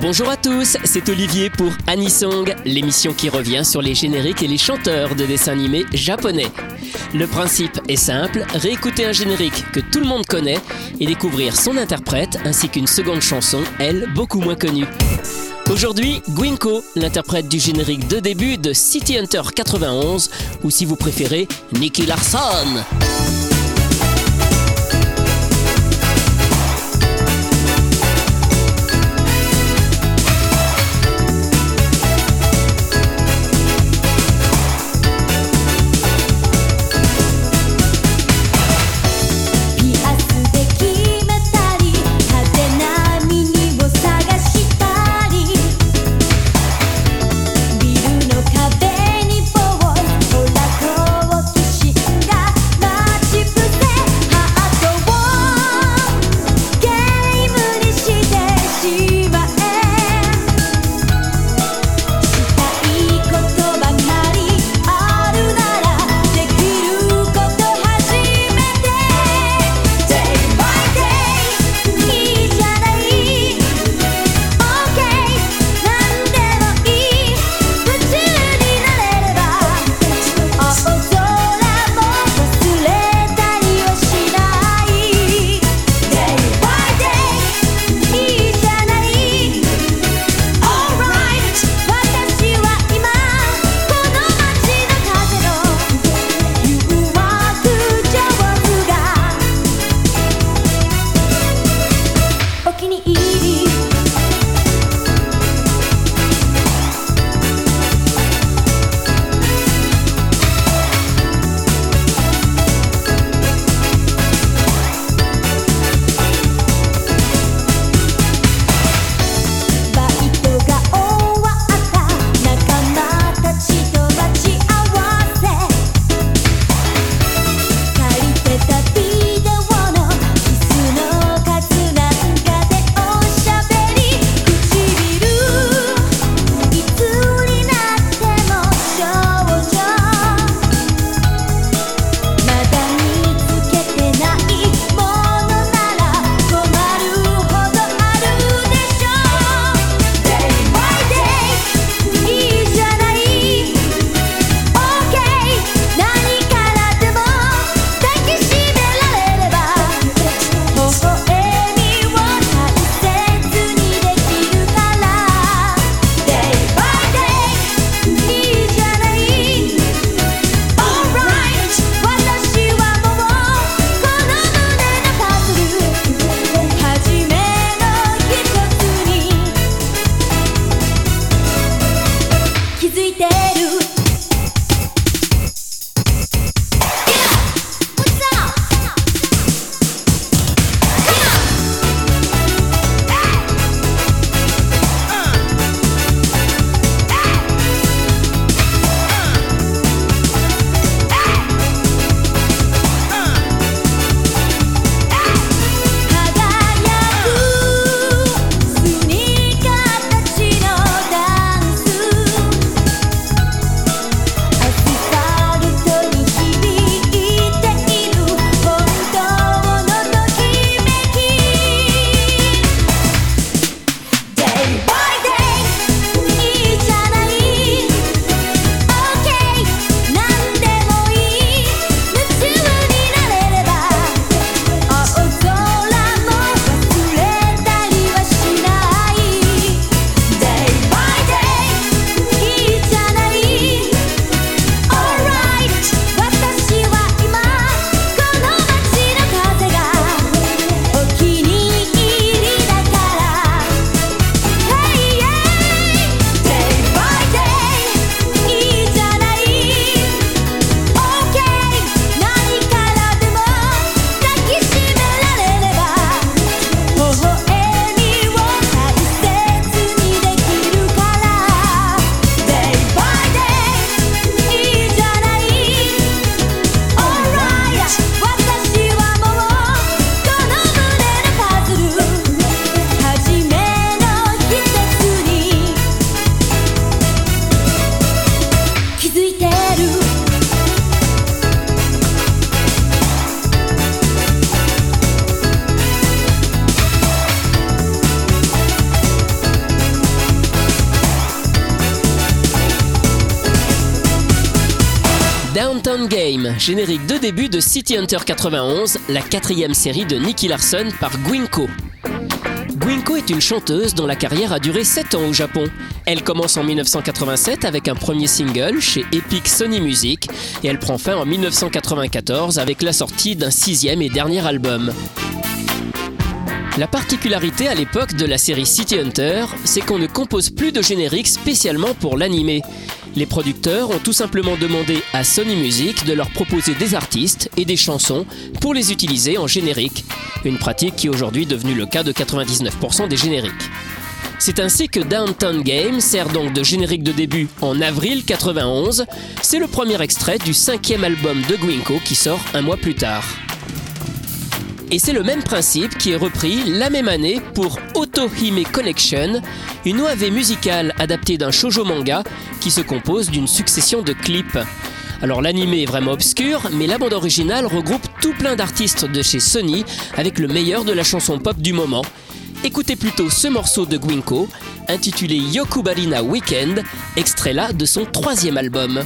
Bonjour à tous, c'est Olivier pour Anisong, l'émission qui revient sur les génériques et les chanteurs de dessins animés japonais. Le principe est simple, réécouter un générique que tout le monde connaît et découvrir son interprète ainsi qu'une seconde chanson, elle, beaucoup moins connue. Aujourd'hui, Gwinko, l'interprète du générique de début de City Hunter 91, ou si vous préférez, Nicky Larson. Game, générique de début de City Hunter 91, la quatrième série de Nicky Larson par Gwinko. Gwinko est une chanteuse dont la carrière a duré 7 ans au Japon. Elle commence en 1987 avec un premier single chez Epic Sony Music et elle prend fin en 1994 avec la sortie d'un sixième et dernier album. La particularité à l'époque de la série City Hunter, c'est qu'on ne compose plus de génériques spécialement pour l'animé. Les producteurs ont tout simplement demandé à Sony Music de leur proposer des artistes et des chansons pour les utiliser en générique, une pratique qui est aujourd'hui devenue le cas de 99% des génériques. C'est ainsi que Downtown Game sert donc de générique de début en avril 91. C'est le premier extrait du cinquième album de Gwinko qui sort un mois plus tard. Et c'est le même principe qui est repris la même année pour Otohime Connection, une OAV musicale adaptée d'un shoujo manga qui se compose d'une succession de clips. Alors l'animé est vraiment obscur, mais la bande originale regroupe tout plein d'artistes de chez Sony avec le meilleur de la chanson pop du moment. Écoutez plutôt ce morceau de Gwinko, intitulé Yokubarina Weekend, extrait là de son troisième album.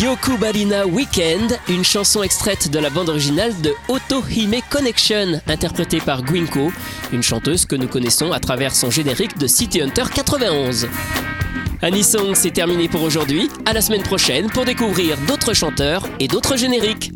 Yokubarina Weekend, une chanson extraite de la bande originale de Otohime Connection, interprétée par Gwinko, une chanteuse que nous connaissons à travers son générique de City Hunter 91. Anisong, c'est terminé pour aujourd'hui. À la semaine prochaine pour découvrir d'autres chanteurs et d'autres génériques.